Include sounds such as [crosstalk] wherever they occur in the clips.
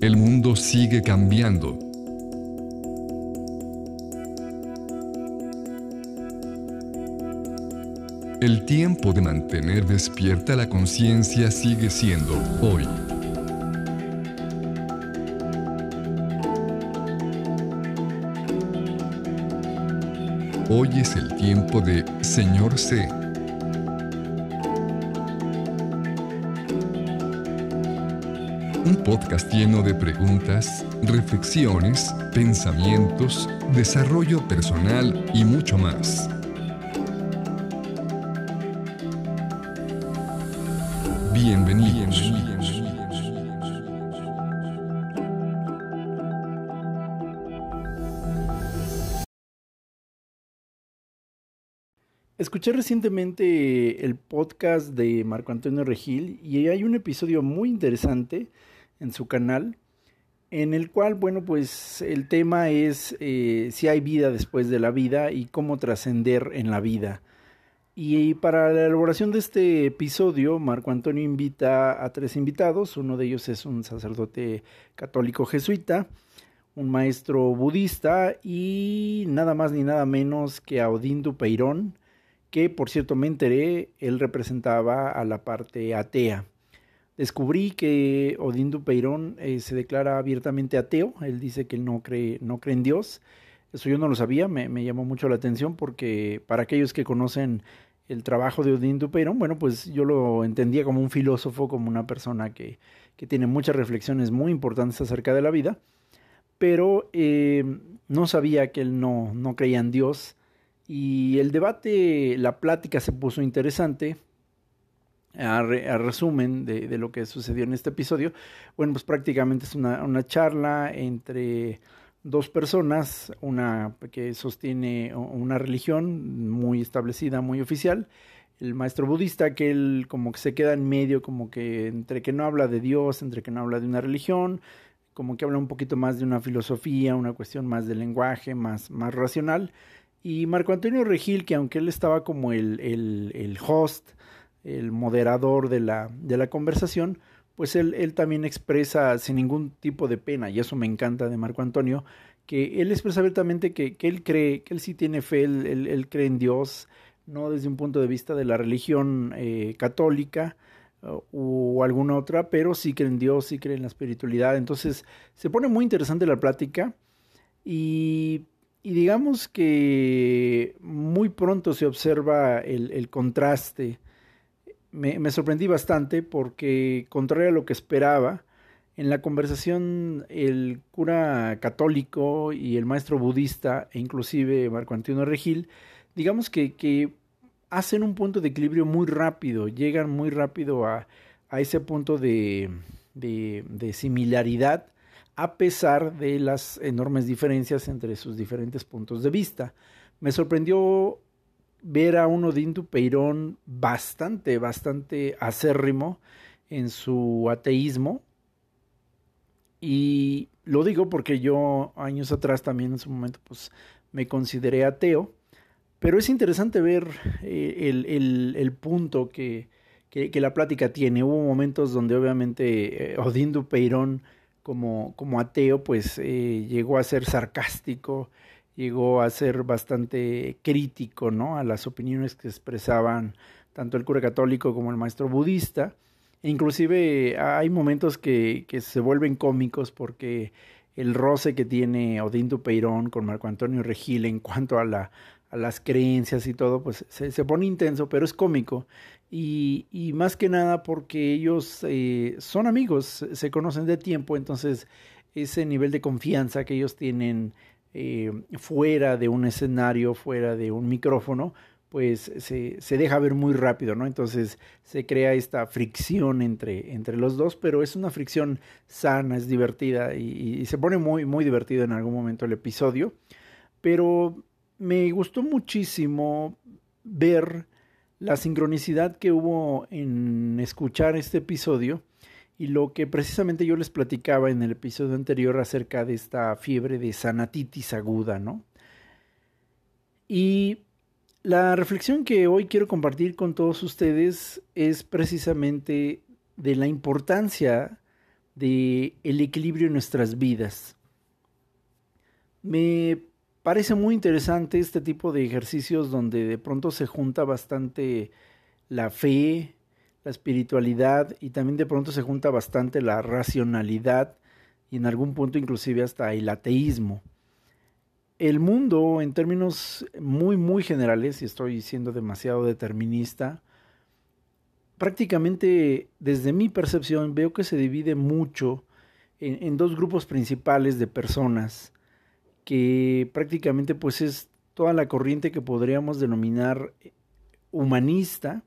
El mundo sigue cambiando. El tiempo de mantener despierta la conciencia sigue siendo hoy. Hoy es el tiempo de Señor C. Un podcast lleno de preguntas, reflexiones, pensamientos, desarrollo personal y mucho más. Bienvenidos. Escuché recientemente el podcast de Marco Antonio Regil y hay un episodio muy interesante en su canal en el cual, bueno, pues el tema es eh, si hay vida después de la vida y cómo trascender en la vida. Y para la elaboración de este episodio, Marco Antonio invita a tres invitados. Uno de ellos es un sacerdote católico jesuita, un maestro budista y nada más ni nada menos que a Odín Dupeirón, que por cierto me enteré, él representaba a la parte atea. Descubrí que Odín Dupeirón eh, se declara abiertamente ateo, él dice que él no cree, no cree en Dios. Eso yo no lo sabía, me, llamó mucho la atención porque para aquellos que conocen el trabajo de Odín Dupeirón, bueno, pues yo lo entendía como un filósofo, como una persona que, que tiene muchas reflexiones muy importantes acerca de la vida, pero eh, no sabía que él no, no creía en Dios y el debate, la plática se puso interesante. A, resumen de, de, lo que sucedió en este episodio, bueno, pues prácticamente es una, una charla entre dos personas, una que sostiene una religión muy establecida, muy oficial, el maestro budista, que él como que se queda en medio, como que entre que no habla de Dios, entre que no habla de una religión, como que habla un poquito más de una filosofía, una cuestión más de lenguaje, más, más racional, y Marco Antonio Regil, que aunque él estaba como el, el host, el moderador de la, de la conversación, pues él, él, también expresa sin ningún tipo de pena, y eso me encanta de Marco Antonio, que él expresa abiertamente que, que él cree, que él sí tiene fe, él, él, cree en Dios, no desde un punto de vista de la religión eh, católica uh, o alguna otra, pero sí cree en Dios, sí cree en la espiritualidad. Entonces se pone muy interesante la plática y y digamos que muy pronto se observa el, el contraste. Me, sorprendí bastante porque, contrario a lo que esperaba, en la conversación el cura católico y el maestro budista, e inclusive Marco Antonio Regil, digamos que, que hacen un punto de equilibrio muy rápido, llegan muy rápido a, a ese punto de, de, de similaridad a pesar de las enormes diferencias entre sus diferentes puntos de vista. Me sorprendió ver a un Odín Dupeirón bastante, bastante acérrimo en su ateísmo. Y lo digo porque yo años atrás también en su momento pues me consideré ateo. Pero es interesante ver eh, el, el, el, punto que, que, la plática tiene. Hubo momentos donde obviamente eh, Odín Dupeirón como, como ateo, pues eh, llegó a ser sarcástico, llegó a ser bastante crítico, ¿no? A las opiniones que expresaban tanto el cura católico como el maestro budista. E inclusive hay momentos que, que se vuelven cómicos porque el roce que tiene Odín Dupeirón con Marco Antonio Regil en cuanto a, la, a las creencias y todo, pues se, se pone intenso, pero es cómico. Y, y, más que nada porque ellos eh, son amigos, se conocen de tiempo, entonces ese nivel de confianza que ellos tienen eh, fuera de un escenario, fuera de un micrófono, pues se, se, deja ver muy rápido, ¿no? Entonces se crea esta fricción entre, entre los dos, pero es una fricción sana, es divertida y, y se pone muy, muy divertido en algún momento el episodio. Pero me gustó muchísimo ver la sincronicidad que hubo en escuchar este episodio y lo que precisamente yo les platicaba en el episodio anterior acerca de esta fiebre de sanatitis aguda, ¿no? Y la reflexión que hoy quiero compartir con todos ustedes es precisamente de la importancia de el equilibrio en nuestras vidas. Me parece muy interesante este tipo de ejercicios donde de pronto se junta bastante la fe, la espiritualidad y también de pronto se junta bastante la racionalidad y en algún punto inclusive hasta el ateísmo. El mundo, en términos muy, muy generales, y estoy siendo demasiado determinista, prácticamente desde mi percepción veo que se divide mucho en, en, dos grupos principales de personas, que prácticamente pues es toda la corriente que podríamos denominar humanista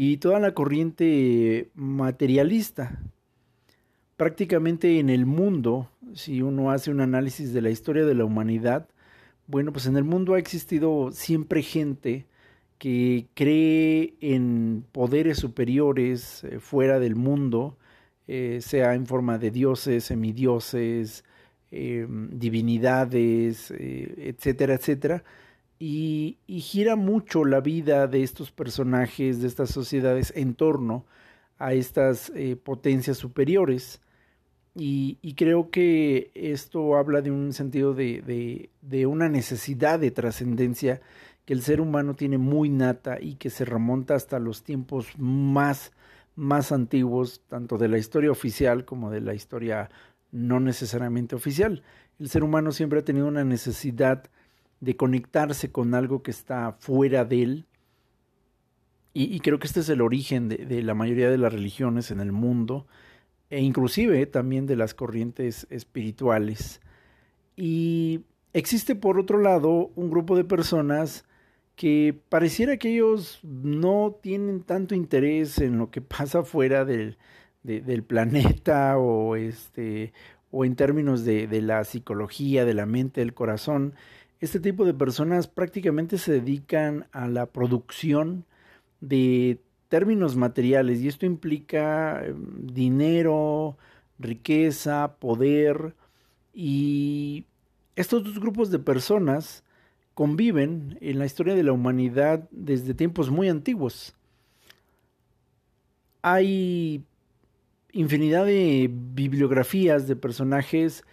y toda la corriente materialista, prácticamente en el mundo, si uno hace un análisis de la historia de la humanidad, bueno, pues en el mundo ha existido siempre gente que cree en poderes superiores eh, fuera del mundo, eh, sea en forma de dioses, semidioses, em, divinidades, eh, etcétera, etcétera. Y, gira mucho la vida de estos personajes, de estas sociedades, en torno a estas potencias superiores. Y, creo que esto habla de un sentido de, de, una necesidad de trascendencia que el ser humano tiene muy nata y que se remonta hasta los tiempos más, más antiguos, tanto de la historia oficial como de la historia no necesariamente oficial. El ser humano siempre ha tenido una necesidad de conectarse con algo que está fuera de él. Y, creo que este es el origen de, la mayoría de las religiones en el mundo e inclusive también de las corrientes espirituales. Y existe por otro lado un grupo de personas que pareciera que ellos no tienen tanto interés en lo que [laughs] pasa fuera del, del planeta [laughs] o este o en términos de, de la psicología, de la mente, del corazón. Este tipo de personas prácticamente se dedican a la producción de términos materiales y esto implica em, dinero, riqueza, poder y estos dos grupos de personas conviven en la historia de la humanidad desde tiempos muy antiguos. Hay infinidad de bibliografías de personajes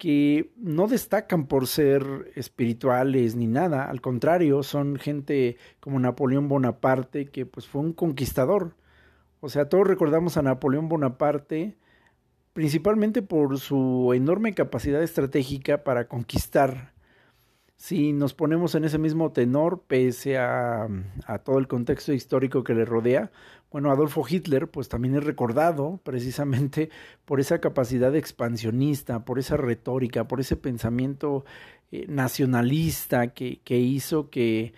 que no destacan por ser espirituales ni nada, al contrario, son gente como Napoleón Bonaparte, que pues fue un conquistador. O sea, todos recordamos a Napoleón Bonaparte principalmente por su enorme capacidad estratégica para conquistar. Si nos ponemos en ese mismo tenor, pese a, todo el contexto histórico que le rodea, bueno, Adolfo Hitler pues también es recordado precisamente [laughs] por esa capacidad expansionista, por esa retórica, por ese pensamiento eh, nacionalista que, que hizo que,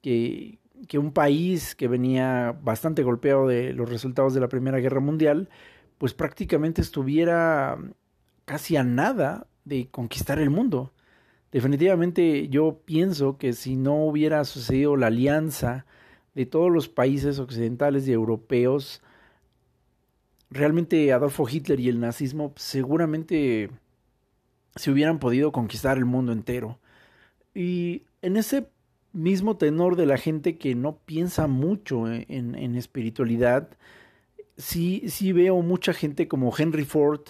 que, un país que venía bastante golpeado de los resultados de la Primera Guerra Mundial, pues prácticamente estuviera casi a nada de conquistar el mundo. Definitivamente yo pienso que si no hubiera sucedido la alianza de todos los países occidentales y europeos, realmente Adolfo Hitler y el nazismo seguramente se hubieran podido conquistar el mundo entero. Y en ese mismo tenor de la gente que no piensa mucho en, en espiritualidad, sí, sí veo mucha gente como Henry Ford,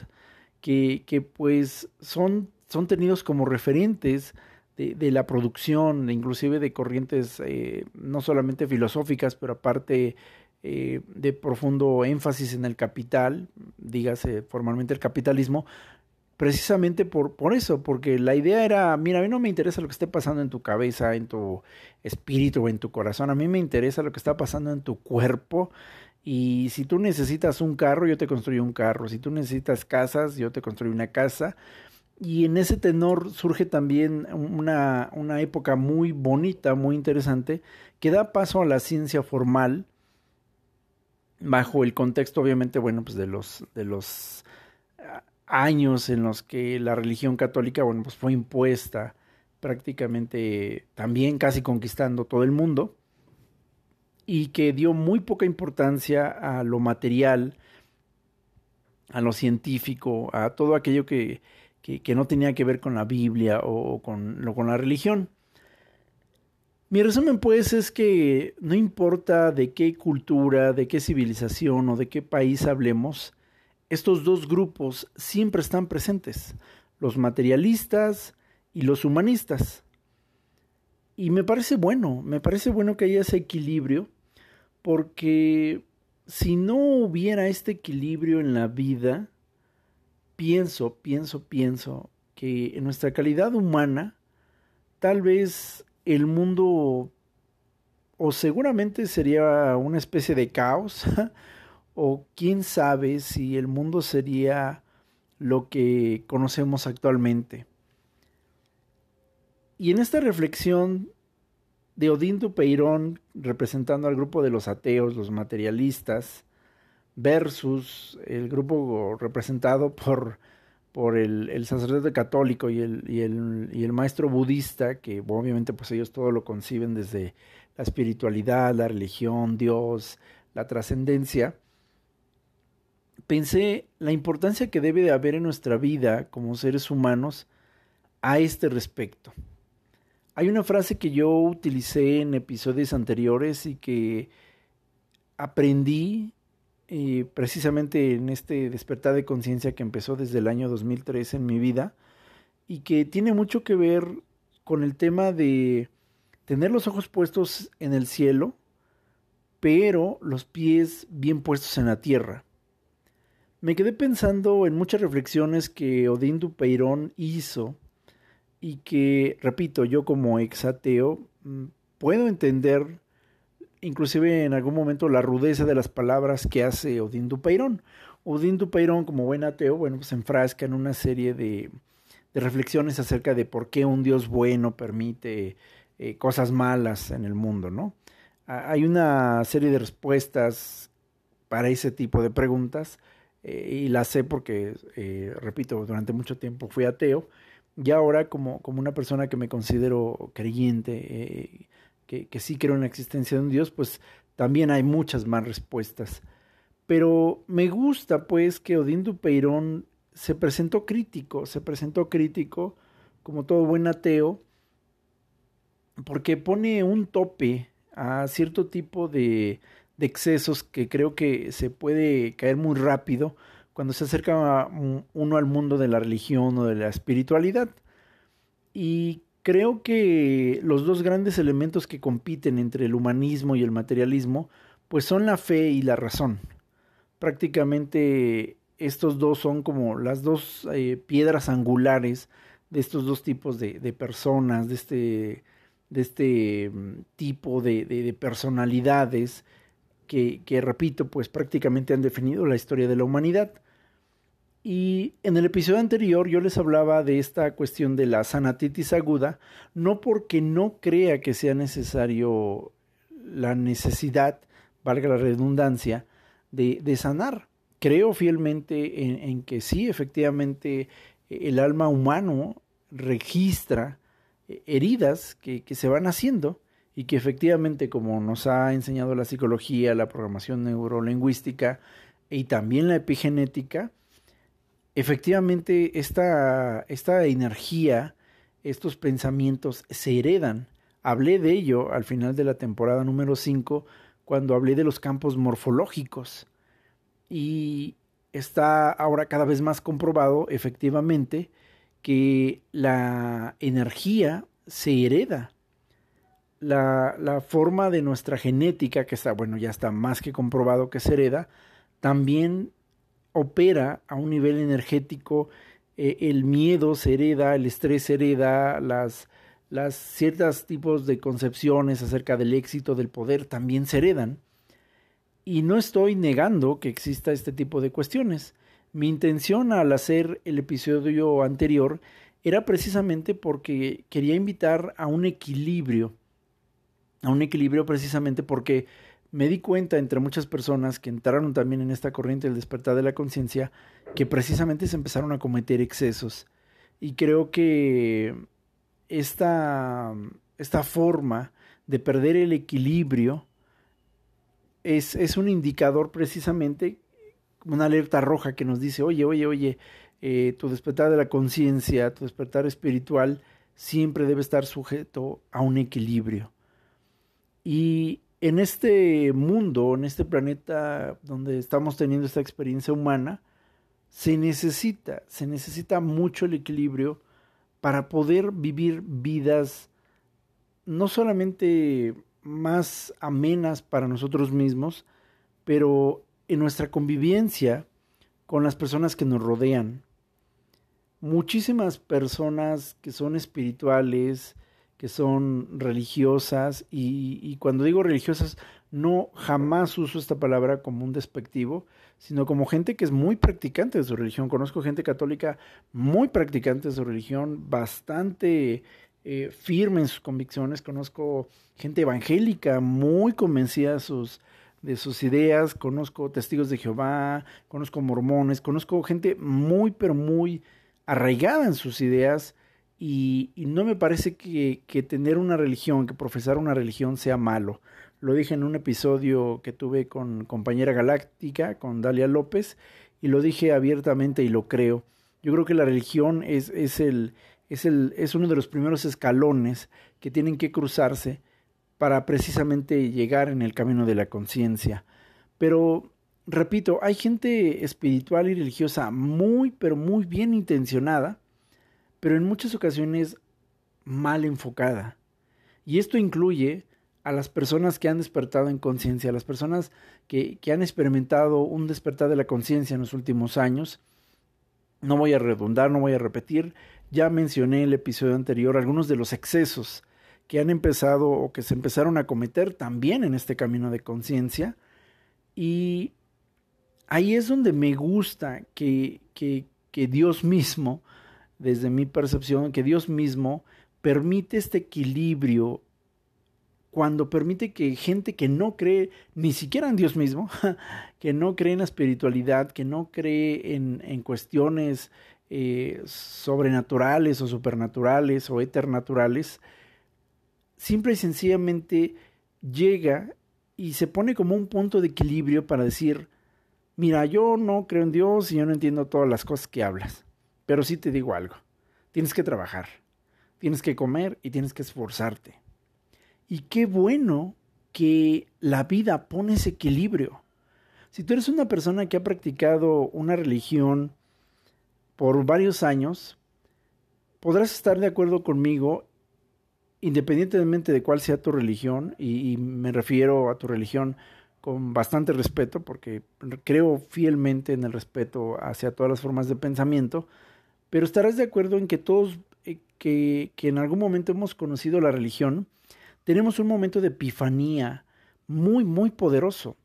que, que pues son, son tenidos como referentes de, la producción, inclusive de corrientes eh, no solamente filosóficas, pero aparte eh, de profundo énfasis en el capital, dígase formalmente el capitalismo, precisamente por, por eso, porque la idea era, mira, a mí no me interesa lo que esté pasando en tu cabeza, en tu espíritu o en tu corazón, a mí me interesa lo que está pasando en tu cuerpo. Y si tú necesitas un carro, yo te construyo un carro. Si tú necesitas casas, yo te construyo una casa. Y en ese tenor surge también una, una época muy bonita, muy interesante, que da paso a la ciencia formal, bajo el contexto, obviamente, bueno, pues de los, de los ah, años en los que la religión católica, bueno, pues fue impuesta prácticamente también casi conquistando todo el mundo y que dio muy poca importancia a lo material, a lo científico, a todo aquello que que, no tenía que ver con la Biblia o con, lo, con la religión. Mi resumen pues es que no importa de qué cultura, de qué civilización o de qué país hablemos, estos dos grupos siempre están presentes, los materialistas y los humanistas. Y me parece bueno, me parece bueno que haya ese equilibrio, porque si no hubiera este equilibrio en la vida, pienso, pienso, pienso que en nuestra calidad humana, tal vez el mundo o seguramente sería una especie de caos, [laughs] o quién sabe si el mundo sería lo que conocemos actualmente. Y en esta reflexión de Odín Dupeirón representando al grupo de los ateos, los materialistas, versus el grupo representado por, por el, sacerdote católico y el, y, el, y el, maestro budista, que obviamente pues ellos todo lo conciben desde la espiritualidad, la religión, Dios, la trascendencia, pensé la importancia que debe de haber en nuestra vida como seres humanos a este respecto. Hay una frase que yo utilicé en episodios anteriores y que aprendí eh, precisamente en este despertar de conciencia que empezó desde el año 2003 en mi vida y que tiene mucho que ver con el tema de tener los ojos puestos en el cielo, pero los pies bien puestos en la tierra. Me quedé pensando en muchas reflexiones que Odín Dupeirón hizo y que, repito, yo como exateo mm, puedo entender inclusive en algún momento la rudeza de las palabras que hace Odín Dupeirón. Odín Dupeirón, como buen ateo, bueno, pues enfrasca en una serie de, de reflexiones acerca de por qué un Dios bueno permite eh, cosas malas en el mundo, ¿no? Hay una serie de respuestas para ese tipo de preguntas eh, y las sé porque, eh, repito, durante mucho tiempo fui ateo y ahora como, como una persona que me considero creyente, que, sí creo en la existencia de un Dios, pues también hay muchas más respuestas. Pero me gusta pues que Odín Dupeirón se presentó crítico, se presentó crítico como todo buen ateo, porque pone un tope a cierto tipo de, de excesos que creo que se puede caer muy rápido cuando se acerca uno al mundo de la religión o de la espiritualidad. Y creo que los dos grandes elementos que compiten entre el humanismo y el materialismo, pues son la fe y la razón. Prácticamente estos dos son como las dos eh, piedras angulares de estos dos tipos de, personas, de este de este mm, tipo de, personalidades que, que, repito, pues prácticamente han definido la historia de la humanidad. Y en el episodio anterior yo les hablaba de esta cuestión de la sanatitis aguda, no porque no crea que sea necesario la necesidad, valga la redundancia, de, de sanar. Creo fielmente en, que sí, efectivamente, el alma humano registra heridas que, que, se van haciendo y que efectivamente, como nos ha enseñado la psicología, la programación neurolingüística y también la epigenética, efectivamente esta, esta energía, estos pensamientos se heredan. Hablé de ello al final de la temporada número 5 cuando hablé de los campos morfológicos y está ahora cada vez más comprobado efectivamente que la energía se hereda. La, la, forma de nuestra genética, que está, bueno, ya está más que comprobado que se hereda, también opera a un nivel energético. Eh, el miedo se hereda, el estrés se hereda, las, las ciertos tipos de concepciones acerca del éxito, del poder, también se heredan. Y no estoy negando que exista este tipo de cuestiones. Mi intención al hacer el episodio anterior era precisamente porque quería invitar a un equilibrio, a un equilibrio precisamente porque me di cuenta entre muchas personas que entraron también en esta corriente del despertar de la conciencia que precisamente se empezaron a cometer excesos. Y creo que esta, esta forma de perder el equilibrio es, es un indicador precisamente una alerta roja que nos dice, oye, oye, oye, eh, tu despertar de la conciencia, tu despertar espiritual, siempre debe estar sujeto a un equilibrio. Y en este mundo, en este planeta donde estamos teniendo esta experiencia humana, se necesita, se necesita mucho el equilibrio para poder vivir vidas no solamente más amenas para nosotros mismos, pero en nuestra convivencia con las personas que nos rodean. Muchísimas personas que son espirituales, que son religiosas, y, cuando digo religiosas, no jamás uso esta palabra como un despectivo, sino como gente que es muy practicante de su religión. Conozco gente católica muy practicante de su religión, bastante eh, firme en sus convicciones. Conozco gente evangélica muy convencida de sus, de sus ideas. Conozco testigos de Jehová, conozco mormones, conozco gente muy, pero muy arraigada en sus ideas. Y, no me parece que, que tener una religión, que profesar una religión sea malo. Lo dije en un episodio que tuve con compañera galáctica, con Dalia López, y lo dije abiertamente y lo creo. Yo creo que la religión es, es el, es, el, es uno de los primeros escalones que tienen que cruzarse para precisamente llegar en el camino de la conciencia. Pero, repito, hay gente espiritual y religiosa muy, pero muy bien intencionada, pero en muchas ocasiones mal enfocada. Y esto incluye a las personas que han despertado en conciencia, a las personas que, que han experimentado un despertar de la conciencia en los últimos años. No voy a redundar, no voy a repetir, ya mencioné en el episodio anterior algunos de los excesos que han empezado o que se empezaron a cometer también en este camino de conciencia. Y ahí es donde me gusta que, que, que, Dios mismo, desde mi percepción, que Dios mismo permite este equilibrio cuando permite que gente que no cree ni siquiera en Dios mismo, [laughs] que no cree en la espiritualidad, que no cree en, cuestiones eh, sobrenaturales o supernaturales o eternaturales, simple y sencillamente llega y se pone como un punto de equilibrio para decir, mira, yo no creo en Dios y yo no entiendo todas las cosas que hablas, pero sí te digo algo, tienes que trabajar, tienes que comer y tienes que esforzarte. Y qué bueno que la vida pone ese equilibrio. Si tú eres una persona que ha practicado una religión por varios años, podrás estar de acuerdo conmigo, independientemente de cuál sea tu religión, y, me refiero a tu religión con bastante respeto, porque creo fielmente en el respeto hacia todas las formas de pensamiento, pero estarás de acuerdo en que todos eh, que, que en algún momento hemos conocido la religión, tenemos un momento de epifanía muy, muy poderoso,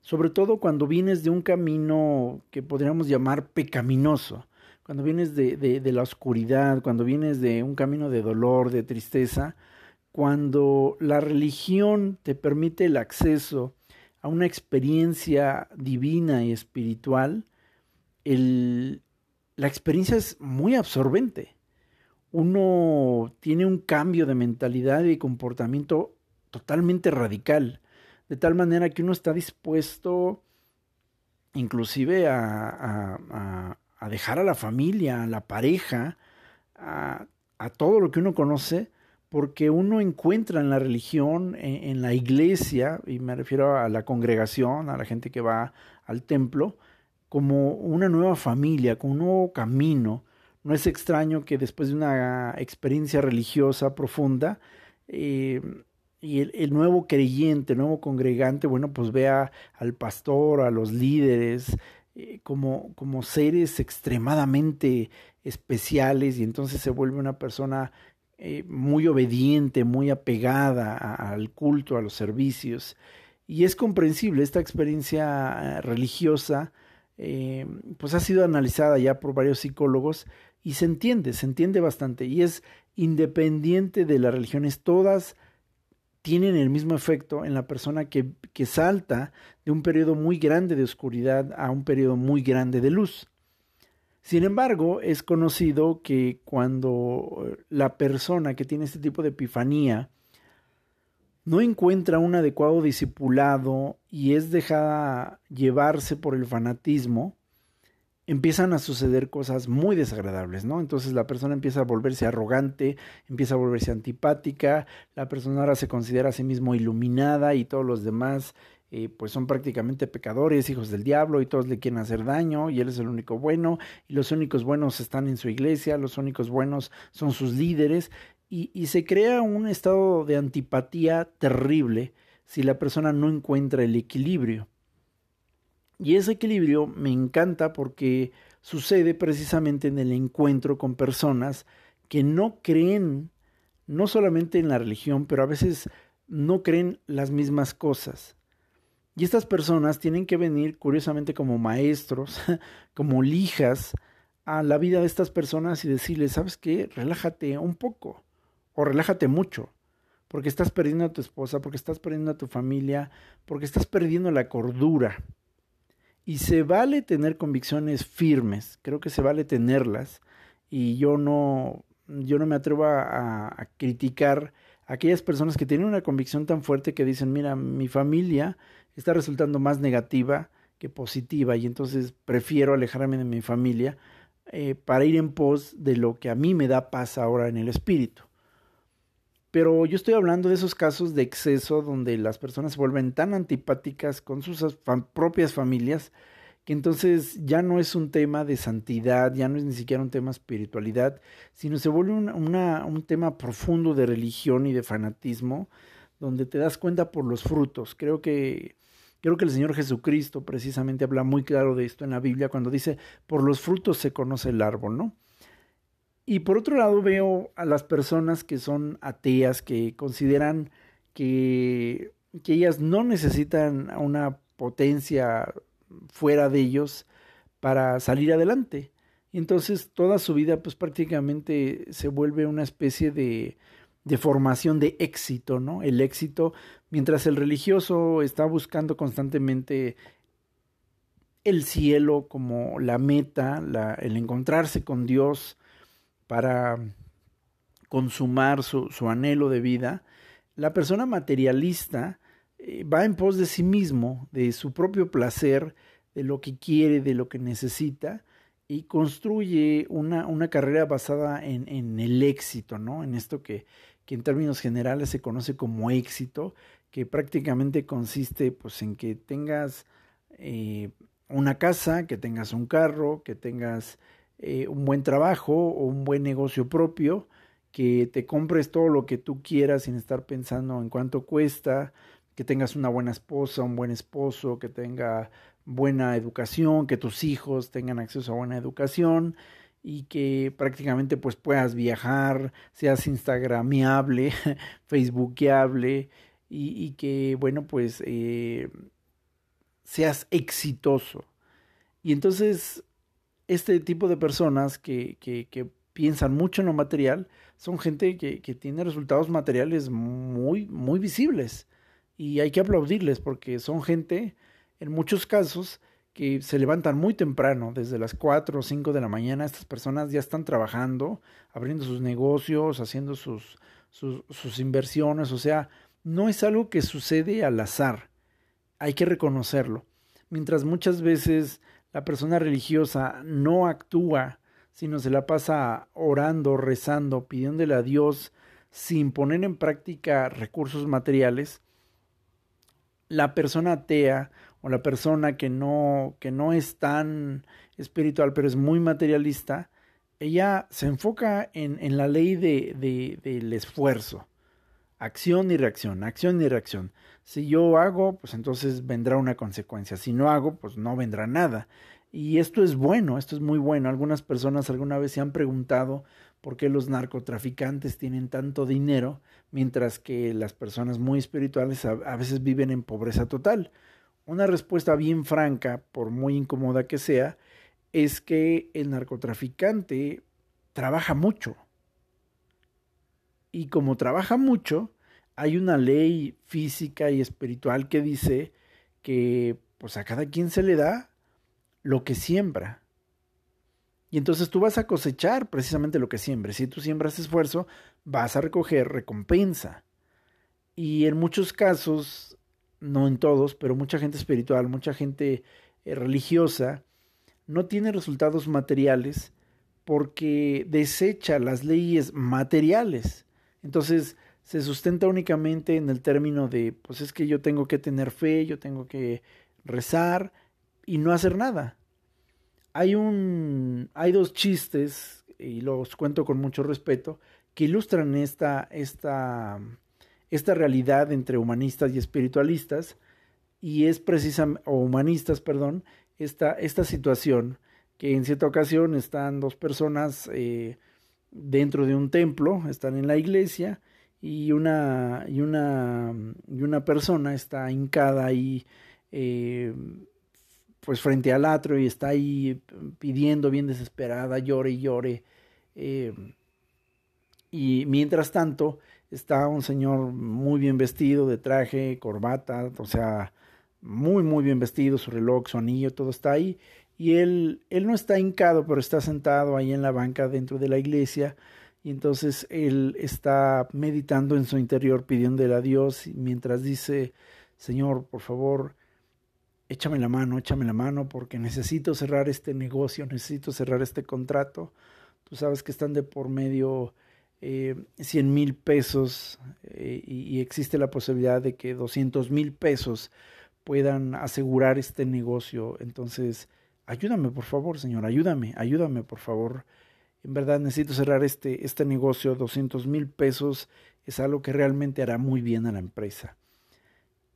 sobre todo cuando vienes de un camino que podríamos llamar pecaminoso, cuando vienes de, de, la oscuridad, cuando vienes de un camino de dolor, de tristeza, cuando la religión te permite el acceso a una experiencia divina y espiritual, el, la experiencia es muy absorbente. Uno tiene un cambio de mentalidad y comportamiento totalmente radical, de tal manera que uno está dispuesto inclusive a, dejar a la familia, a la pareja, a, todo lo que uno conoce, porque uno encuentra en la religión, en, la iglesia, y me refiero a la congregación, a la gente que va al templo, como una nueva familia, con un nuevo camino. No es extraño que después de una experiencia religiosa profunda, eh, y el, nuevo creyente, el nuevo congregante, bueno, pues vea al pastor, a los líderes, eh, como, como seres extremadamente especiales y entonces se vuelve una persona eh, muy obediente, muy apegada al culto, a los servicios. Y es comprensible, esta experiencia eh, pues ha sido analizada ya por varios psicólogos y se entiende, se entiende bastante y es independiente de las religiones, todas tienen el mismo efecto en la persona que, que salta de un periodo muy grande de oscuridad a un periodo muy grande de luz. Sin embargo, es conocido que cuando la persona que tiene este tipo de epifanía no encuentra un adecuado discipulado y es dejada llevarse por el fanatismo, empiezan a suceder cosas muy desagradables, ¿no? Entonces la persona empieza a volverse arrogante, empieza a volverse antipática, la persona ahora se considera a sí mismo iluminada y todos los demás eh, pues son prácticamente pecadores, hijos del diablo, y todos le quieren hacer daño, y él es el único bueno, y los únicos buenos están en su iglesia, los únicos buenos son sus líderes, y, se crea un estado de antipatía terrible si la persona no encuentra el equilibrio. Y ese equilibrio me encanta porque sucede precisamente en el encuentro con personas que no creen no solamente en la religión, pero a veces no creen las mismas cosas. Y estas personas tienen que venir, curiosamente, como maestros, [laughs] como lijas, a la vida de estas personas y decirles, ¿sabes qué? Relájate un poco, o relájate mucho, porque estás perdiendo a tu esposa, porque estás perdiendo a tu familia, porque estás perdiendo la cordura. Y se vale tener convicciones firmes, creo que se vale tenerlas, y yo no, yo no me atrevo a, criticar a aquellas personas que tienen una convicción tan fuerte que dicen, mira, mi familia está resultando más negativa que positiva y entonces prefiero alejarme de mi familia eh, para ir en pos de lo que a mí me da paz ahora en el espíritu. Pero yo estoy hablando de esos casos de exceso donde las personas se vuelven tan antipáticas con sus propias familias que entonces ya no es un tema de santidad, ya no es ni siquiera un tema de espiritualidad, sino se vuelve un tema profundo de religión y de fanatismo, donde te das cuenta por los frutos. Creo que, creo que el Señor Jesucristo precisamente habla muy claro de esto en la Biblia cuando dice, por los frutos se conoce el árbol, ¿no? Y por otro lado veo a las personas que son ateas, que consideran que, que ellas no necesitan una potencia fuera de ellos para salir adelante. Y entonces toda su vida pues prácticamente se vuelve una especie de, de formación de éxito, ¿no? El éxito, mientras el religioso está buscando constantemente el cielo como la meta, la, el encontrarse con Dios para consumar su, su anhelo de vida, la persona materialista eh, va en pos de sí mismo, de su propio placer, de lo que quiere, de lo que necesita, y construye una, una carrera basada en, en, el éxito, ¿no? En esto que, que en términos generales se conoce como éxito, que prácticamente consiste pues en que tengas eh, una casa, que tengas un carro, que tengas eh, un buen trabajo o un buen negocio propio, que te compres todo lo que tú quieras sin estar pensando en cuánto cuesta, que tengas una buena esposa, un buen esposo, que tenga buena educación, que tus hijos tengan acceso a buena educación y que prácticamente pues puedas viajar, seas instagramiable, [laughs] facebookiable y, y que bueno pues eh, seas exitoso. Y entonces este tipo de personas que, que, piensan mucho en lo material son gente que, que tiene resultados materiales muy, muy visibles y hay que aplaudirles porque son gente, en muchos casos, que se levantan muy temprano, desde las 4 o 5 de la mañana. Estas personas ya están trabajando, abriendo sus negocios, haciendo sus, sus, sus inversiones. O sea, no es algo que sucede al azar. Hay que reconocerlo. Mientras muchas veces la persona religiosa no actúa, sino se la pasa orando, rezando, pidiéndole a Dios sin poner en práctica recursos materiales, la persona atea o la persona que no, que no es tan espiritual, pero es muy materialista, ella se enfoca en, en la ley de, de, del esfuerzo. Acción y reacción, acción y reacción. Si yo hago, pues entonces vendrá una consecuencia. Si no hago, pues no vendrá nada. Y esto es bueno, esto es muy bueno. Algunas personas alguna vez se han preguntado por qué los narcotraficantes tienen tanto dinero mientras que las personas muy espirituales a, a, veces viven en pobreza total. Una respuesta bien franca, por muy incómoda que sea, es que el narcotraficante trabaja mucho. Y como trabaja mucho, hay una ley física y espiritual que dice que pues a cada quien se le da lo que siembra. Y entonces tú vas a cosechar precisamente lo que siembres. Si tú siembras esfuerzo, vas a recoger recompensa. Y en muchos casos, no en todos, pero mucha gente espiritual, mucha gente eh, religiosa, no tiene resultados materiales porque desecha las leyes materiales. Entonces se sustenta únicamente en el término de, pues es que yo tengo que tener fe, yo tengo que rezar y no hacer nada. Hay un, hay dos chistes y los cuento con mucho respeto que ilustran esta, esta, esta realidad entre humanistas y espiritualistas y es precisamente, o humanistas, perdón, esta, esta situación que en cierta ocasión están dos personas eh, dentro de un templo, están en la iglesia y una, y una, y una persona está hincada ahí, eh, pues frente al atrio y está ahí pidiendo bien desesperada, llore y llore. Eh, y mientras tanto está un señor muy bien vestido, de traje, corbata, o sea, muy, muy bien vestido, su reloj, su anillo, todo está ahí. Y él, él no está hincado, pero está sentado ahí en la banca dentro de la iglesia y entonces él está meditando en su interior pidiéndole a Dios mientras dice, Señor, por favor, échame la mano, échame la mano porque necesito cerrar este negocio, necesito cerrar este contrato. Tú sabes que están de por medio eh, 100 mil pesos eh, y, y, existe la posibilidad de que 200 mil pesos puedan asegurar este negocio. Entonces, ayúdame por favor, Señor, ayúdame, ayúdame por favor en verdad necesito cerrar este, este negocio, 200 mil pesos es algo que realmente hará muy bien a la empresa.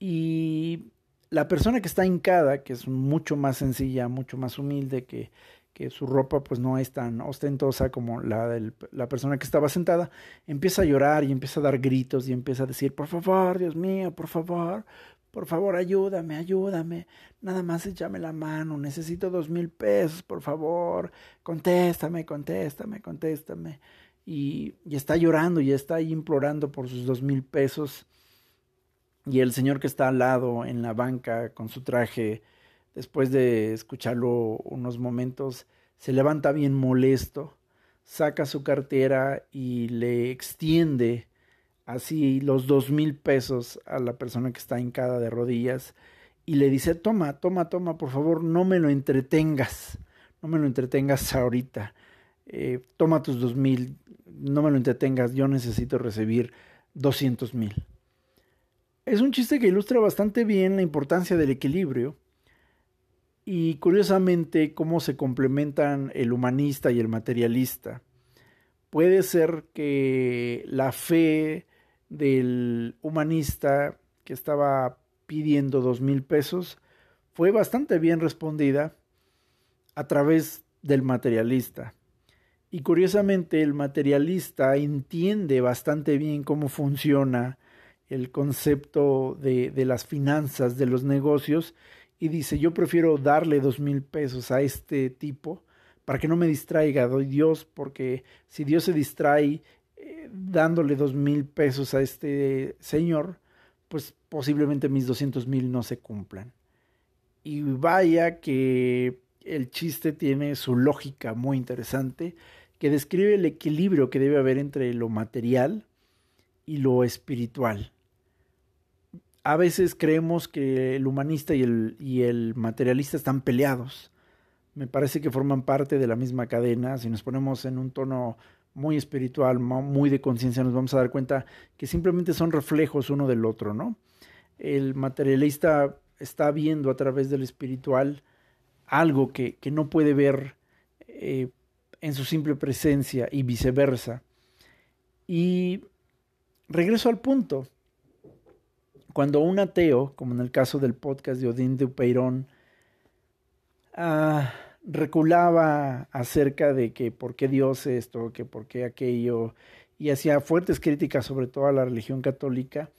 Y la persona que está hincada, que es mucho más sencilla, mucho más humilde, que, que su ropa pues no es tan ostentosa como la de la persona que estaba sentada, empieza a llorar y empieza a dar gritos y empieza a decir, por favor, Dios mío, por favor, por favor, ayúdame, ayúdame. Nada más échame la mano. Necesito dos mil pesos, por favor. Contéstame, contéstame, contéstame. Y, está llorando y está implorando por sus dos mil pesos. Y el señor que está al lado en la banca con su traje, después de escucharlo unos momentos, se levanta bien molesto, saca su cartera y le extiende así los dos mil pesos a la persona que está hincada de rodillas y le dice, toma, toma, toma, por favor, no me lo entretengas, no me lo entretengas ahorita, eh, toma tus dos mil, no me lo entretengas, yo necesito recibir doscientos mil. Es un chiste que ilustra bastante bien la importancia del equilibrio y curiosamente cómo se complementan el humanista y el materialista. Puede ser que la fe del humanista que estaba pidiendo dos mil pesos fue bastante bien respondida a través del materialista. Y curiosamente el materialista entiende bastante bien cómo funciona el concepto de, de las finanzas, de los negocios, y dice, yo prefiero darle dos mil pesos a este tipo para que no me distraiga, doy Dios, porque si Dios se distrae dándole dos mil pesos a este señor, pues posiblemente mis doscientos mil no se cumplan. Y vaya que el chiste tiene su lógica muy interesante, que describe el equilibrio que debe haber entre lo material y lo espiritual. A veces creemos que el humanista y el, y el materialista están peleados. Me parece que forman parte de la misma cadena. Si nos ponemos en un tono muy espiritual, muy de conciencia, nos vamos a dar cuenta que simplemente son reflejos uno del otro, ¿no? El materialista está viendo a través del espiritual algo que, que no puede ver eh, en su simple presencia y viceversa. Y regreso al punto. Cuando un ateo, como en el caso del podcast de Odín de Upeirón, ah, reculaba acerca de que por qué Dios esto, que por qué aquello, y hacía fuertes críticas sobre toda la religión católica,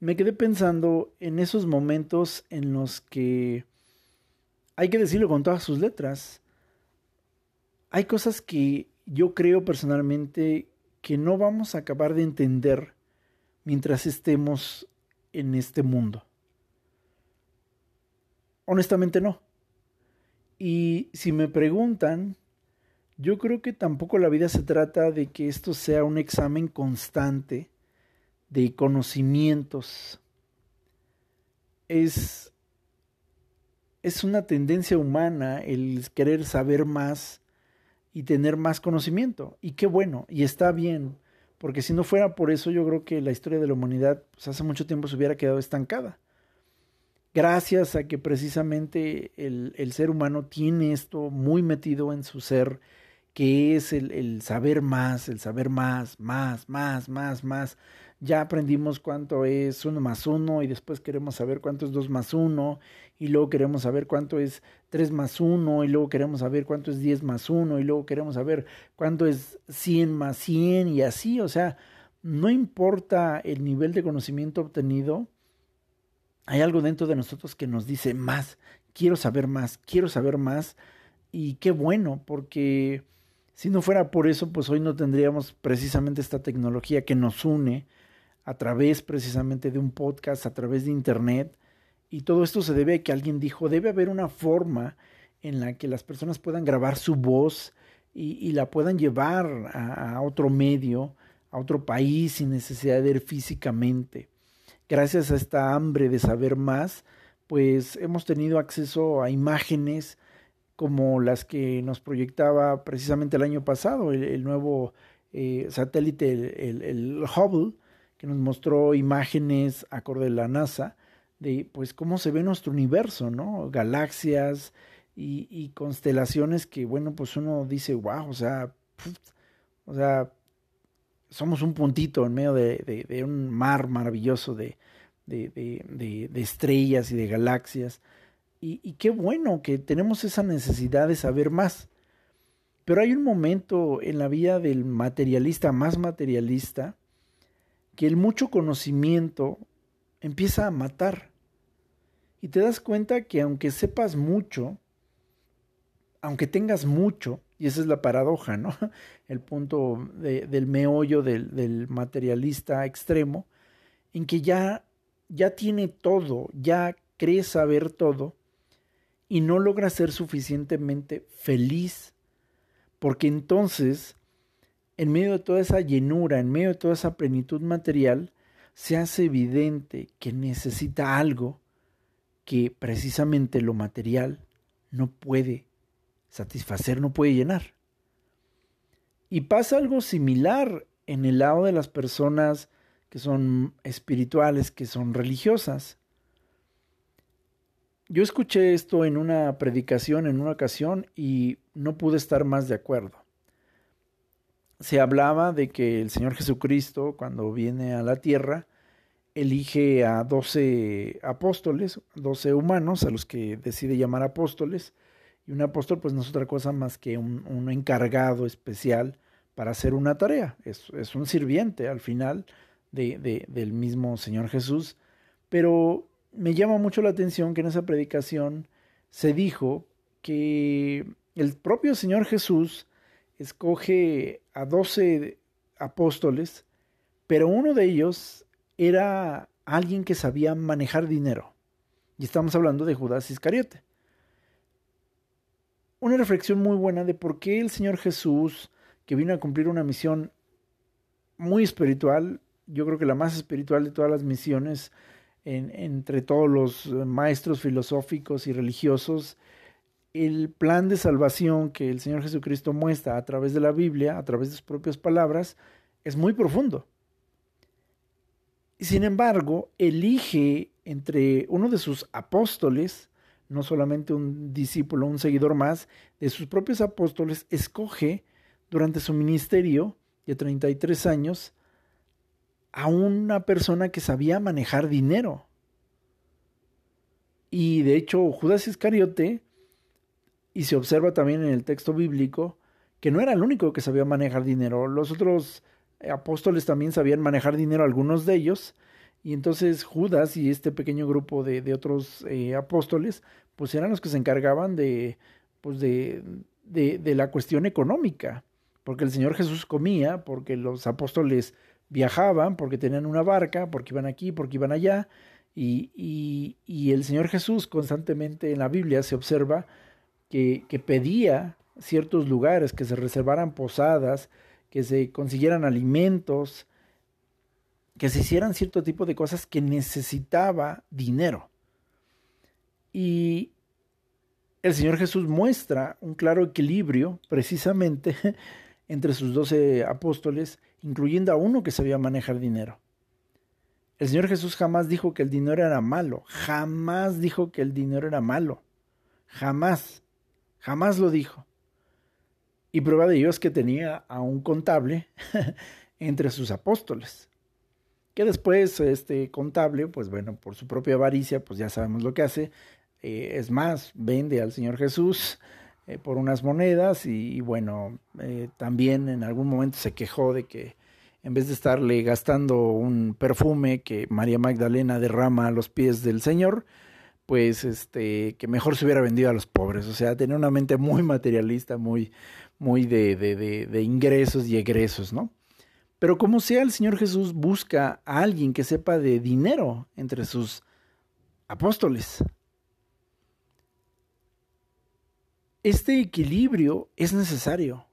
me quedé pensando en esos momentos en los que hay que decirlo con todas sus letras. Hay cosas que yo creo personalmente que no vamos a acabar de entender mientras estemos en este mundo. Honestamente no. Y si me preguntan, yo creo que tampoco la vida se trata de que esto sea un examen constante de conocimientos. Es, es una tendencia humana el querer saber más y tener más conocimiento. Y qué bueno, y está bien, porque si no fuera por eso yo creo que la historia de la humanidad pues, hace mucho tiempo se hubiera quedado estancada. Gracias a que precisamente el, el ser humano tiene esto muy metido en su ser, que es el, el, saber más, el saber más, más, más, más, más. Ya aprendimos cuánto es uno más uno y después queremos saber cuánto es dos más uno y luego queremos saber cuánto es tres más uno y luego queremos saber cuánto es diez más uno y luego queremos saber cuánto es cien más cien y así, o sea, no importa el nivel de conocimiento obtenido, hay algo dentro de nosotros que nos dice más, quiero saber más, quiero saber más y qué bueno porque si no fuera por eso, pues hoy no tendríamos precisamente esta tecnología que nos une a través precisamente de un podcast, a través de Internet. Y todo esto se debe a que alguien dijo, debe haber una forma en la que las personas puedan grabar su voz y, la puedan llevar a, otro medio, a otro país sin necesidad de ir físicamente. Gracias a esta hambre de saber más, pues hemos tenido acceso a imágenes, como las que nos proyectaba precisamente el año pasado, el, nuevo eh, satélite, el, Hubble, que nos mostró imágenes acorde de la NASA de pues cómo se ve nuestro universo, ¿no? Galaxias y, y constelaciones que, bueno, pues uno dice, wow, o sea, o sea, somos un puntito en medio de, un mar maravilloso de, estrellas y de galaxias. Y, qué bueno que tenemos esa necesidad de saber más. Pero hay un momento en la vida del materialista más materialista que el mucho conocimiento empieza a matar. Y te das cuenta que aunque sepas mucho, aunque tengas mucho, y esa es la paradoja, ¿no? [laughs] El punto del meollo del, del, materialista extremo, en que ya, ya tiene todo, ya cree saber todo, y no logra ser suficientemente feliz, porque entonces, en medio de toda esa llenura, en medio de toda esa plenitud material, se hace evidente que necesita algo que precisamente lo material no puede satisfacer, no puede llenar. Y pasa algo similar en el lado de las personas que son espirituales, que son religiosas. Yo escuché esto en una predicación en una ocasión y no pude estar más de acuerdo. Se hablaba de que el Señor Jesucristo, cuando viene a la tierra, elige a doce apóstoles, doce humanos, a los que decide llamar apóstoles, y un apóstol pues no es otra cosa más que un, encargado especial para hacer una tarea, es, es un sirviente al final de, de, del mismo Señor Jesús, pero me llama mucho la atención que en esa predicación se dijo que el propio Señor Jesús escoge a doce apóstoles, pero uno de ellos era alguien que sabía manejar dinero. Y estamos hablando de Judas Iscariote. Una reflexión muy buena de por qué el Señor Jesús, que vino a cumplir una misión muy espiritual, yo creo que la más espiritual de todas las misiones, entre todos los maestros filosóficos y religiosos el plan de salvación que el Señor Jesucristo muestra a través de la Biblia, a través de sus propias palabras, es muy profundo. Sin embargo, elige entre uno de sus apóstoles, no solamente un discípulo, un seguidor más, de sus propios apóstoles, escoge durante su ministerio de 33 años a una persona que sabía manejar dinero. Y de hecho, Judas Iscariote, y se observa también en el texto bíblico, que no era el único que sabía manejar dinero. Los otros apóstoles también sabían manejar dinero, algunos de ellos. Y entonces Judas y este pequeño grupo de, de otros eh, apóstoles, pues eran los que se encargaban de, pues de, de, de la cuestión económica. Porque el Señor Jesús comía, porque los apóstoles viajaban porque tenían una barca, porque iban aquí, porque iban allá, y, y, y el Señor Jesús constantemente en la Biblia se observa que, que, pedía ciertos lugares, que se reservaran posadas, que se consiguieran alimentos, que se hicieran cierto tipo de cosas que necesitaba dinero. Y el Señor Jesús muestra un claro equilibrio precisamente [laughs] entre sus doce apóstoles, incluyendo a uno que sabía manejar dinero. El Señor Jesús jamás dijo que el dinero era malo, jamás dijo que el dinero era malo, jamás, jamás lo dijo. Y prueba de ello es que tenía a un contable [laughs] entre sus apóstoles. Que después este contable, pues bueno, por su propia avaricia, pues ya sabemos lo que hace. Eh, es más, vende al Señor Jesús eh, por unas monedas y, bueno, eh, también en algún momento se quejó de que en vez de estarle gastando un perfume que María Magdalena derrama a los pies del Señor, pues este, que mejor se hubiera vendido a los pobres. O sea, tenía una mente muy materialista, muy, muy de, de, de, ingresos y egresos, ¿no? Pero como sea, el Señor Jesús busca a alguien que sepa de dinero entre sus apóstoles. Este equilibrio es necesario.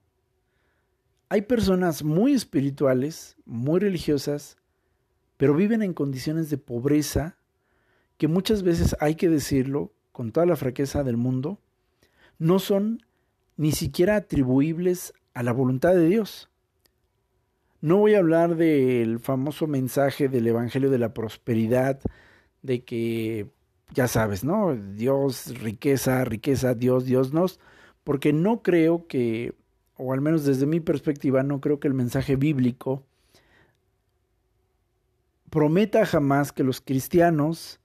Hay personas muy espirituales, muy religiosas, pero viven en condiciones de pobreza que muchas veces hay que decirlo con toda la fraqueza del mundo, no son ni siquiera atribuibles a la voluntad de Dios. No voy a hablar del famoso mensaje del Evangelio de la Prosperidad, de que, ya sabes, ¿no? Dios, riqueza, riqueza, Dios, Dios nos, porque no creo que, o al menos desde mi perspectiva, no creo que el mensaje bíblico prometa jamás que los cristianos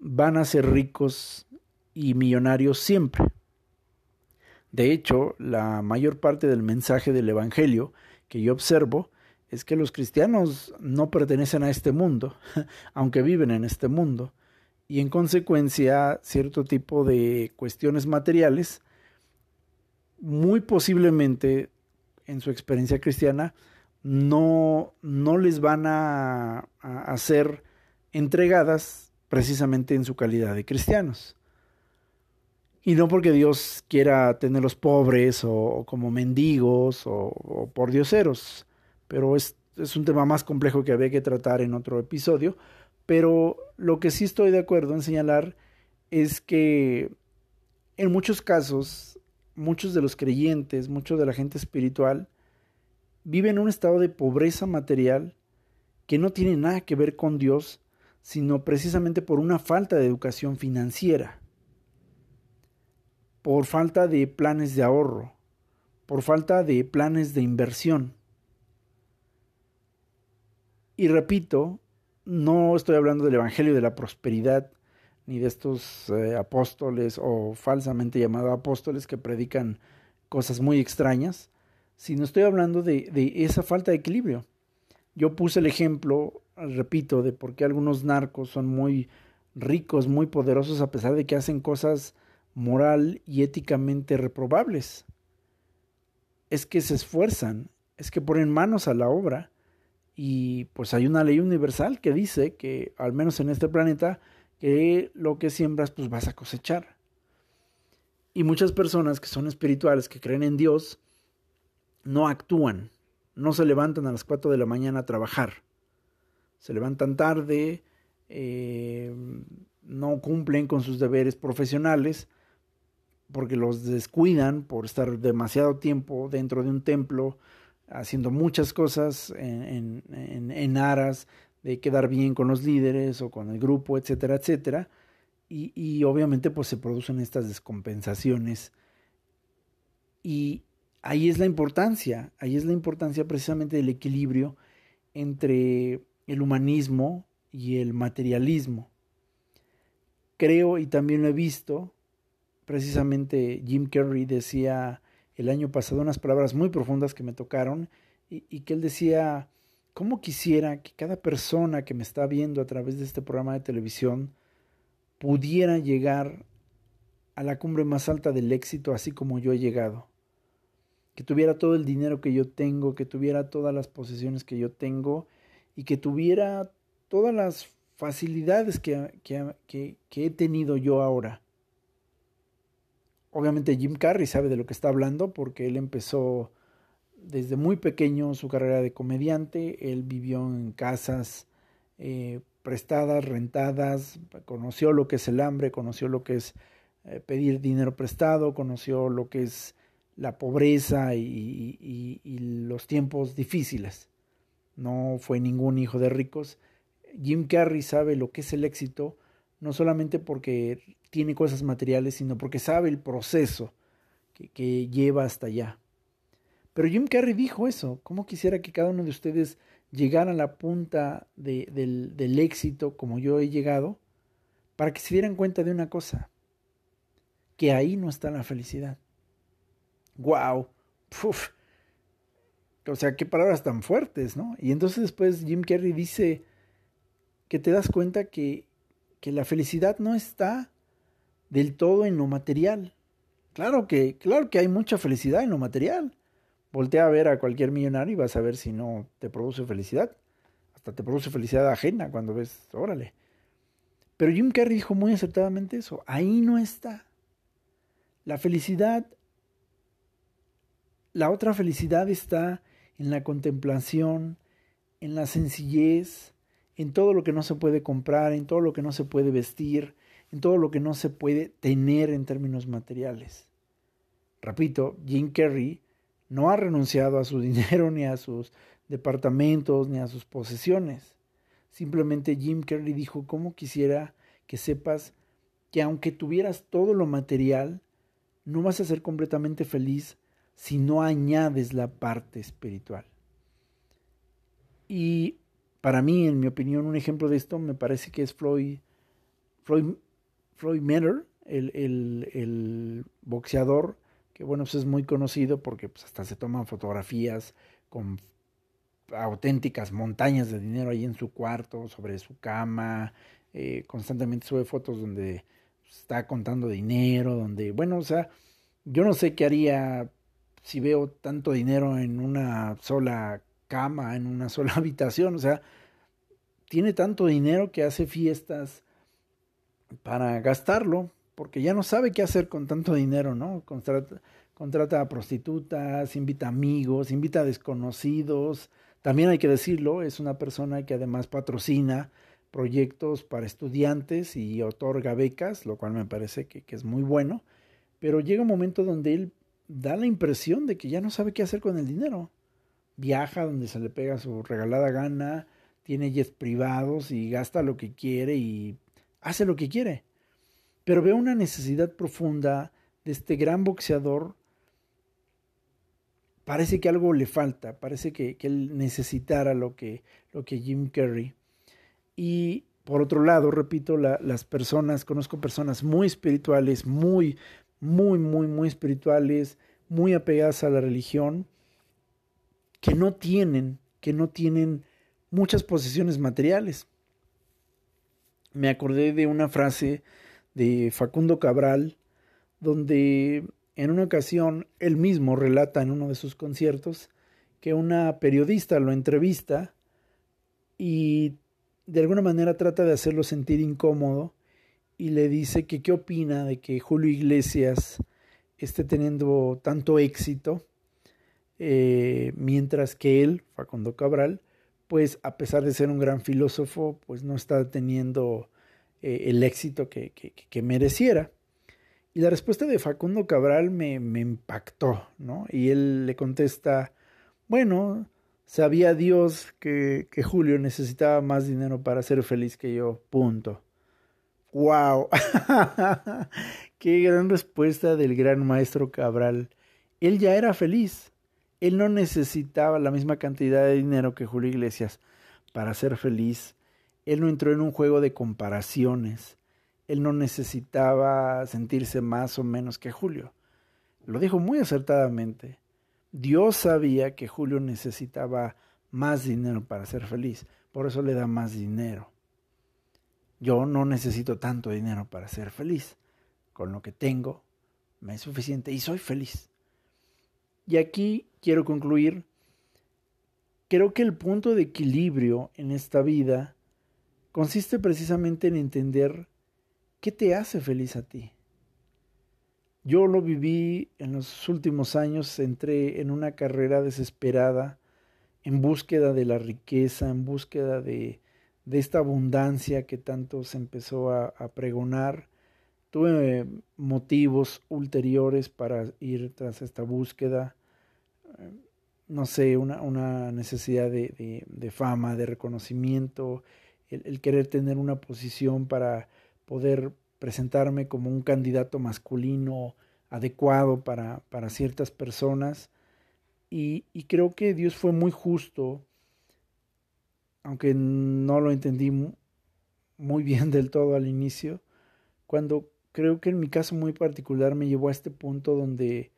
van a ser ricos y millonarios siempre. De hecho, la mayor parte del mensaje del Evangelio que yo observo es que los cristianos no pertenecen a este mundo, [laughs] aunque viven en este mundo, y en consecuencia cierto tipo de cuestiones materiales, muy posiblemente en su experiencia cristiana, no, no les van a, ser entregadas precisamente en su calidad de cristianos. Y no porque Dios quiera tenerlos pobres o, como mendigos o, por dioseros, pero es, es un tema más complejo que había que tratar en otro episodio. Pero lo que sí estoy de acuerdo en señalar es que en muchos casos, muchos de los creyentes, muchos de la gente espiritual, viven en un estado de pobreza material que no tiene nada que ver con Dios, sino precisamente por una falta de educación financiera por falta de planes de ahorro, por falta de planes de inversión. Y repito, no estoy hablando del Evangelio de la Prosperidad, ni de estos eh, apóstoles o falsamente llamados apóstoles que predican cosas muy extrañas, sino estoy hablando de, de esa falta de equilibrio. Yo puse el ejemplo, repito, de por qué algunos narcos son muy ricos, muy poderosos, a pesar de que hacen cosas moral y éticamente reprobables. Es que se esfuerzan, es que ponen manos a la obra y pues hay una ley universal que dice que al menos en este planeta que lo que siembras pues vas a cosechar. Y muchas personas que son espirituales, que creen en Dios, no actúan, no se levantan a las 4 de la mañana a trabajar. Se levantan tarde, eh, no cumplen con sus deberes profesionales porque los descuidan por estar demasiado tiempo dentro de un templo, haciendo muchas cosas en, aras de quedar bien con los líderes o con el grupo, etcétera, etcétera. Y, y, obviamente pues se producen estas descompensaciones. Y ahí es la importancia, ahí es la importancia precisamente del equilibrio entre el humanismo y el materialismo. Creo y también lo he visto precisamente Jim Carrey decía el año pasado unas palabras muy profundas que me tocaron y, que él decía, ¿cómo quisiera que cada persona que me está viendo a través de este programa de televisión pudiera llegar a la cumbre más alta del éxito así como yo he llegado? Que tuviera todo el dinero que yo tengo, que tuviera todas las posesiones que yo tengo y que tuviera todas las facilidades que, he tenido yo ahora Obviamente Jim Carrey sabe de lo que está hablando porque él empezó desde muy pequeño su carrera de comediante, él vivió en casas eh, prestadas, rentadas, conoció lo que es el hambre, conoció lo que es eh, pedir dinero prestado, conoció lo que es la pobreza y, los tiempos difíciles. No fue ningún hijo de ricos. Jim Carrey sabe lo que es el éxito, no solamente porque tiene cosas materiales, sino porque sabe el proceso que, lleva hasta allá. Pero Jim Carrey dijo eso. ¿Cómo quisiera que cada uno de ustedes llegara a la punta del, del éxito como yo he llegado? Para que se dieran cuenta de una cosa. Que ahí no está la felicidad. ¡Wow! O sea, qué palabras tan fuertes, ¿no? Y entonces después Jim Carrey dice que te das cuenta que, que la felicidad no está del todo en lo material. Claro que, claro que hay mucha felicidad en lo material. Voltea a ver a cualquier millonario y vas a ver si no te produce felicidad. Hasta te produce felicidad ajena cuando ves, órale. Pero Jim Carrey dijo muy acertadamente eso. Ahí no está. La felicidad, la otra felicidad está en la contemplación, en la sencillez, en todo lo que no se puede comprar, en todo lo que no se puede vestir, en todo lo que no se puede tener en términos materiales. Repito, Jim Carrey no ha renunciado a su [laughs] dinero, ni a sus departamentos, ni a sus posesiones. Simplemente Jim Carrey dijo, ¿cómo quisiera que sepas que aunque tuvieras todo lo material, no vas a ser completamente feliz si no añades la parte espiritual. Y para mí, en mi opinión, un ejemplo de esto me parece que es Floyd, Floyd el, boxeador, que bueno, pues es muy conocido porque pues hasta se toman fotografías con auténticas montañas de dinero ahí en su cuarto, sobre su cama, eh, constantemente sube fotos donde está contando dinero, donde, bueno, o sea, yo no sé qué haría si veo tanto dinero en una sola cama, en una [laughs] sola habitación, o sea, tiene tanto dinero que hace fiestas para gastarlo, porque ya no sabe qué hacer con tanto dinero, ¿no? Contrata, a prostitutas, invita amigos, invita a desconocidos. También hay que decirlo, es una persona que además patrocina proyectos para estudiantes y otorga becas, lo cual me parece que, que es muy bueno. Pero llega un momento donde él da la impresión de que ya no sabe qué hacer con el dinero. Viaja donde se le pega su regalada gana, tiene jets privados y gasta lo que quiere y hace lo que quiere. Pero veo una necesidad profunda de este gran boxeador. Parece que algo le falta, parece que, él necesitara lo que, lo que Jim Carrey. Y por otro lado, repito, las personas, conozco personas muy espirituales, muy, muy, muy, muy espirituales, muy apegadas a la religión, que no tienen, que no tienen muchas posesiones materiales. Me acordé de una frase de Facundo Cabral, donde en una ocasión él mismo relata en uno de sus conciertos que una periodista lo entrevista y de alguna manera trata de hacerlo sentir incómodo y le dice que qué opina de que Julio Iglesias esté teniendo tanto éxito, eh, mientras que él, Facundo Cabral, pues a pesar de ser un gran filósofo, pues no está teniendo eh, el éxito que, mereciera. Y la respuesta de Facundo Cabral me, impactó, ¿no? Y él le contesta, bueno, sabía Dios que, que Julio necesitaba más dinero para ser feliz que yo, punto. ¡Wow! [laughs] ¡Qué gran respuesta del gran maestro Cabral! Él ya era feliz. Él no necesitaba la misma cantidad de dinero que Julio Iglesias para ser feliz. Él no entró en un juego de comparaciones. Él no necesitaba sentirse más o menos que Julio. Lo dijo muy acertadamente. Dios sabía que Julio necesitaba más dinero para ser feliz. Por eso le da más dinero. Yo no necesito tanto dinero para ser feliz. Con lo que tengo me es suficiente y soy feliz. Y aquí quiero concluir, creo que el punto de equilibrio en esta vida consiste precisamente en entender qué te hace feliz a ti. Yo lo viví en los últimos años, entré en una carrera desesperada en búsqueda de la riqueza, en búsqueda de, esta abundancia que tanto se empezó a, a pregonar tuve motivos ulteriores para ir tras esta búsqueda, eh, no sé, una, una necesidad de, de, fama, de reconocimiento, el, el, querer tener una posición para poder presentarme como un candidato masculino adecuado para, para ciertas personas. Y, y creo que Dios fue muy justo, aunque no lo entendí muy bien del todo al inicio, cuando creo que en mi caso muy particular me llevó a este punto donde,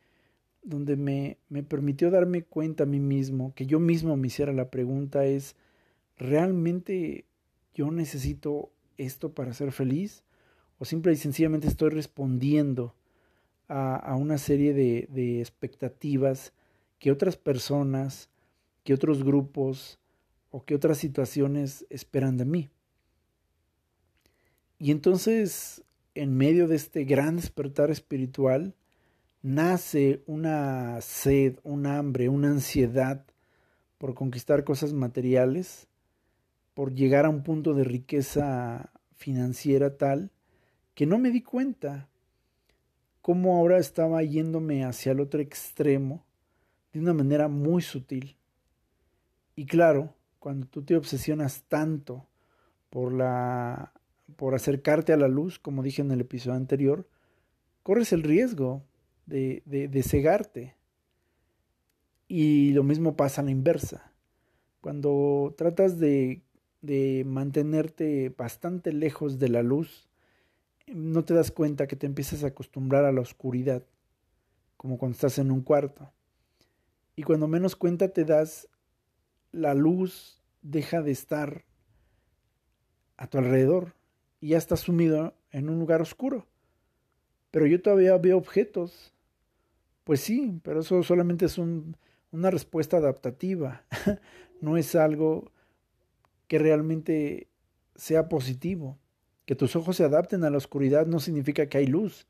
donde me, me permitió darme cuenta a mí mismo, que yo mismo me hiciera la pregunta es, ¿realmente yo necesito esto para ser feliz? ¿O simple y sencillamente estoy respondiendo a, a una serie de, de expectativas que otras personas, que otros grupos o que otras situaciones esperan de mí? Y entonces en medio de este gran despertar espiritual, nace una sed, un hambre, una ansiedad por conquistar cosas materiales, por llegar a un punto de riqueza financiera tal que no me di cuenta cómo ahora estaba yéndome hacia el otro extremo de una manera muy sutil. Y claro, cuando tú te obsesionas tanto por la por acercarte a la luz, como dije en el episodio anterior, corres el riesgo de, de, cegarte. Y lo mismo pasa a la inversa. Cuando tratas de, de mantenerte bastante lejos de la luz, no te das cuenta que te empiezas a acostumbrar a la oscuridad, como cuando estás en un cuarto. Y cuando menos cuenta te das, la luz deja de estar a tu alrededor y ya estás sumido en un lugar oscuro. Pero yo todavía veo objetos. Pues sí, pero eso solamente es un, una respuesta adaptativa. [laughs] no es algo que realmente sea positivo. Que tus ojos se adapten a la oscuridad no significa que hay luz.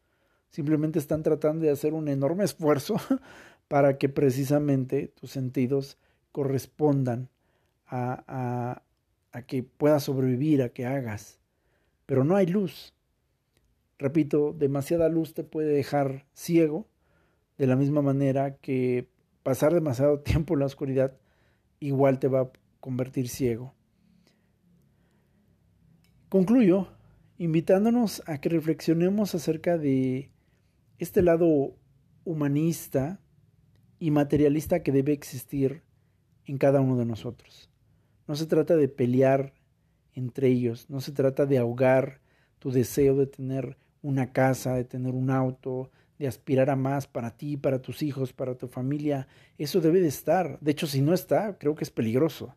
Simplemente están tratando de hacer un enorme esfuerzo [laughs] para que precisamente tus sentidos correspondan a, a, a que puedas sobrevivir, a que hagas pero no hay luz. Repito, demasiada luz te puede dejar ciego, de la misma manera que pasar demasiado [laughs] tiempo en la oscuridad igual te va a convertir ciego. Concluyo invitándonos a que reflexionemos acerca de este lado humanista y materialista que debe existir en cada uno de nosotros. No se trata de pelear entre ellos. No se trata de ahogar tu deseo de tener una casa, de tener un auto, de aspirar a más para ti, para tus hijos, para tu familia. Eso debe de estar. De hecho, si no está, creo que es peligroso.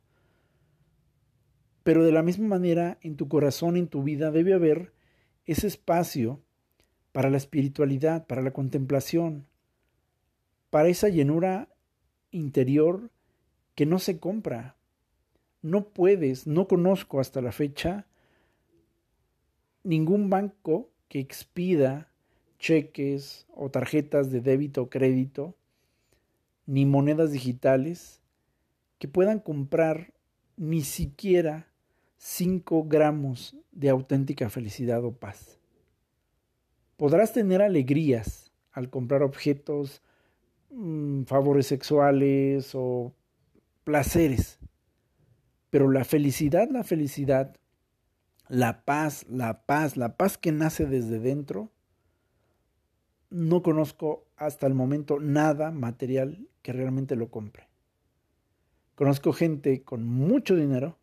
Pero de la misma manera, en tu corazón, en tu vida, debe haber ese espacio para la espiritualidad, para la contemplación, para esa llenura interior que no se compra, no puedes, no conozco hasta la fecha ningún banco que expida cheques o tarjetas de débito o crédito, ni monedas digitales que puedan comprar ni siquiera 5 gramos de auténtica felicidad o paz. Podrás tener alegrías al comprar objetos, mm, favores sexuales o placeres, pero la felicidad, la felicidad, la paz, la paz, la paz que nace desde dentro, no conozco hasta el momento nada material que realmente lo compre. Conozco gente con mucho dinero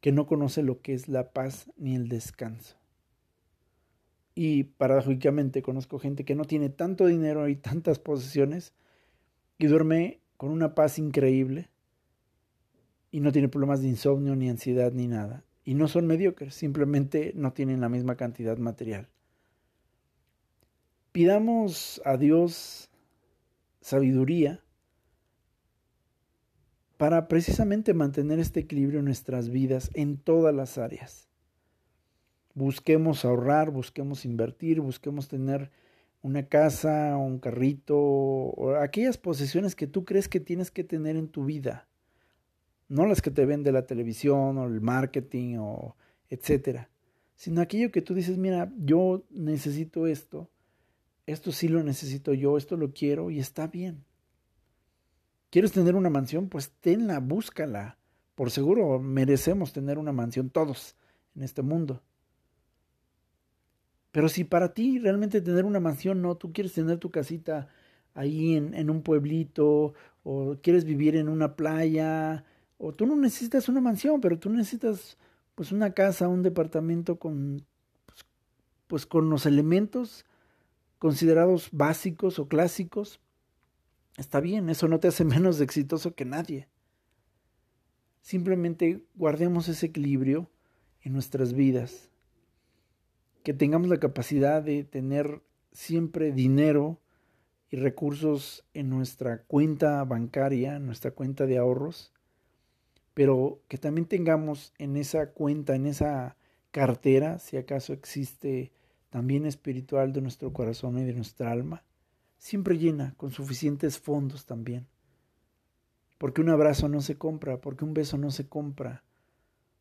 que no conoce lo que es la paz ni el descanso. Y paradójicamente conozco gente que no tiene tanto dinero y tantas posesiones y duerme con una paz increíble y no tiene problemas de insomnio, ni ansiedad, ni nada. Y no son mediocres, simplemente no tienen la misma cantidad material. Pidamos a Dios sabiduría para precisamente mantener este equilibrio en nuestras vidas en todas las áreas. Busquemos ahorrar, busquemos invertir, busquemos tener una casa, un carrito, o aquellas posesiones que tú crees que tienes que tener en tu vida no las que te vende la televisión o el marketing o etcétera, sino aquello que tú dices, mira, yo necesito esto, esto sí lo necesito yo, esto lo quiero y está bien. ¿Quieres tener una mansión? Pues tenla, búscala. Por seguro merecemos tener una mansión todos en este mundo. Pero si para ti realmente tener una mansión no, tú quieres tener tu casita ahí en, en un pueblito o quieres vivir en una playa o tú no necesitas una mansión, pero tú necesitas pues una casa, un departamento con pues, pues con los elementos considerados básicos o clásicos. Está bien, eso no te hace [laughs] menos exitoso que nadie. Simplemente guardemos ese equilibrio en nuestras vidas. Que tengamos la capacidad de tener siempre dinero y recursos en nuestra cuenta bancaria, en nuestra cuenta de ahorros, pero que también tengamos en esa cuenta, en esa cartera, si acaso existe también espiritual de nuestro corazón y de nuestra alma, siempre llena, con suficientes fondos también. Porque un abrazo no se compra, porque un beso no se compra,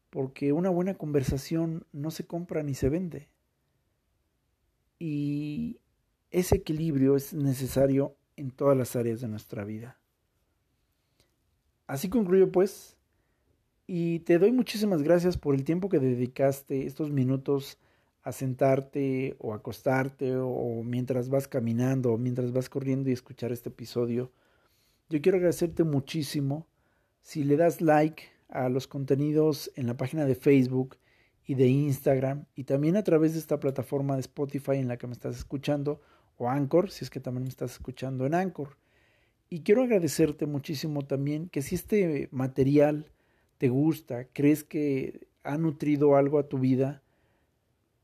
porque una buena conversación no se compra ni se vende. Y ese equilibrio es necesario en todas las áreas de nuestra vida. Así concluyo pues, y te doy muchísimas gracias por el tiempo que dedicaste estos minutos a sentarte o acostarte o mientras vas caminando o mientras vas corriendo y escuchar este episodio. Yo quiero agradecerte muchísimo si le das like a los contenidos en la página de Facebook y de Instagram y también a través de esta plataforma de Spotify en la que me estás escuchando o Anchor, si es que también me estás escuchando en Anchor. Y quiero agradecerte muchísimo también que si este material te gusta, crees que ha nutrido algo a tu vida,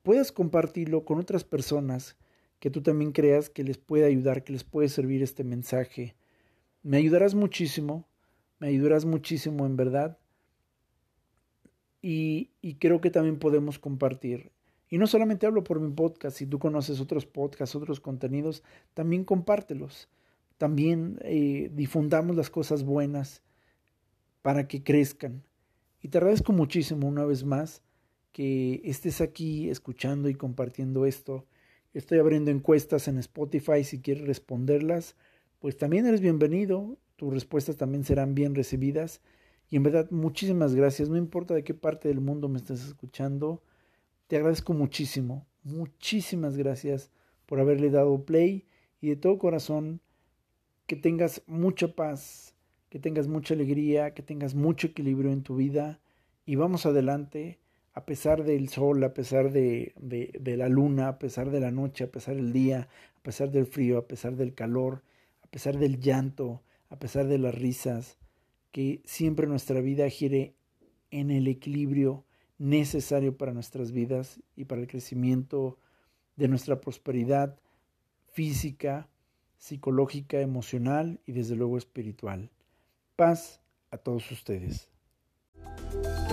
puedas compartirlo con otras personas que tú también creas que les puede ayudar, que les puede servir este mensaje. Me ayudarás muchísimo, me ayudarás muchísimo en verdad. Y, y creo que también podemos compartir y no solamente hablo por mi podcast, si tú conoces otros podcasts, otros contenidos, también compártelos. También eh, difundamos las cosas buenas para que crezcan. Y te agradezco muchísimo una vez más que estés aquí escuchando y compartiendo esto. Estoy abriendo encuestas en Spotify si quieres responderlas. Pues también eres bienvenido. Tus respuestas también serán bien recibidas. Y en verdad, muchísimas gracias. No importa de qué parte del mundo me estés escuchando. Te agradezco muchísimo, muchísimas gracias por haberle dado play y de todo corazón que tengas mucha paz, que tengas mucha alegría, que tengas mucho equilibrio en tu vida y vamos adelante a pesar del sol, a pesar de, de, la luna, a pesar de la noche, a pesar del día, a pesar del frío, a pesar del calor, a pesar del llanto, a pesar de las risas, que siempre nuestra vida gire en el equilibrio necesario para nuestras vidas y para el crecimiento de nuestra prosperidad física, psicológica, emocional y desde luego espiritual. Paz a todos ustedes.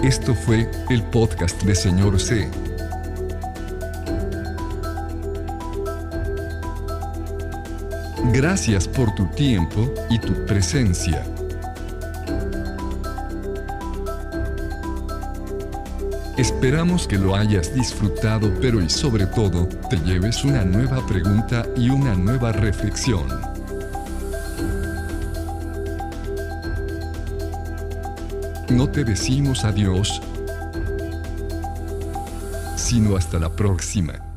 Esto fue el podcast de Señor C. Gracias por tu tiempo y tu presencia. Esperamos que lo hayas disfrutado, pero y sobre todo, te lleves una nueva pregunta y una nueva reflexión. No te decimos adiós, sino hasta la próxima.